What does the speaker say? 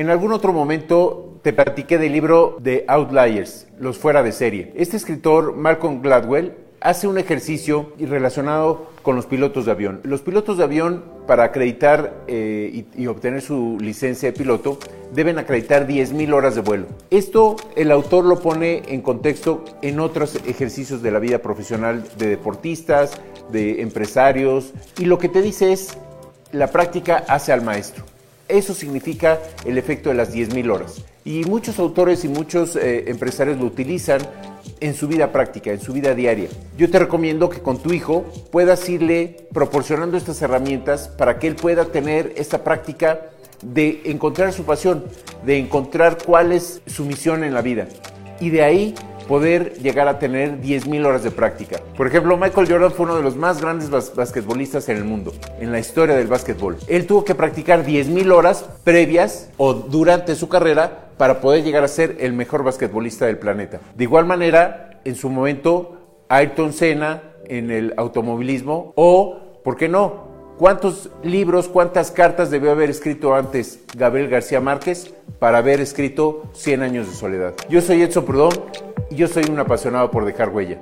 En algún otro momento te platiqué del libro de Outliers, Los Fuera de Serie. Este escritor, Malcolm Gladwell, hace un ejercicio relacionado con los pilotos de avión. Los pilotos de avión, para acreditar eh, y, y, obtener su licencia de piloto, deben acreditar 10.000 horas de vuelo. Esto el autor lo pone en contexto en otros ejercicios de la vida profesional de deportistas, de empresarios, y lo que te dice es, la práctica hace al maestro. Eso significa el efecto de las 10.000 horas. Y muchos autores y muchos eh, empresarios lo utilizan en su vida práctica, en su vida diaria. Yo te recomiendo que con tu hijo puedas irle proporcionando estas herramientas para que él pueda tener esta práctica de encontrar su pasión, de encontrar cuál es su misión en la vida. Y de ahí poder llegar a tener 10.000 horas de práctica. Por ejemplo, Michael Jordan fue uno de los más grandes bas basquetbolistas en el mundo, en la historia del básquetbol. Él tuvo que practicar 10.000 horas previas o durante su carrera para poder llegar a ser el mejor basquetbolista del planeta. De igual manera, en su momento, Ayrton Senna en el automovilismo o, ¿por qué no? ¿Cuántos libros, cuántas cartas debió haber escrito antes Gabriel García Márquez para haber escrito 100 años de soledad? Yo soy Edson Prudón yo soy un apasionado por dejar huella.